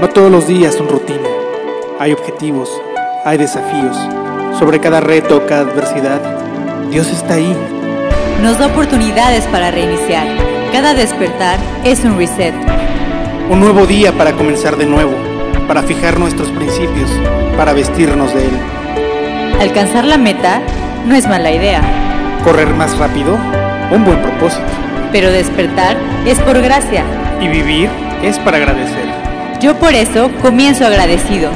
No todos los días son rutina. Hay objetivos, hay desafíos. Sobre cada reto, cada adversidad, Dios está ahí. Nos da oportunidades para reiniciar. Cada despertar es un reset. Un nuevo día para comenzar de nuevo, para fijar nuestros principios, para vestirnos de Él. Alcanzar la meta no es mala idea. Correr más rápido, un buen propósito. Pero despertar es por gracia. Y vivir es para agradecer. Yo por eso comienzo agradecido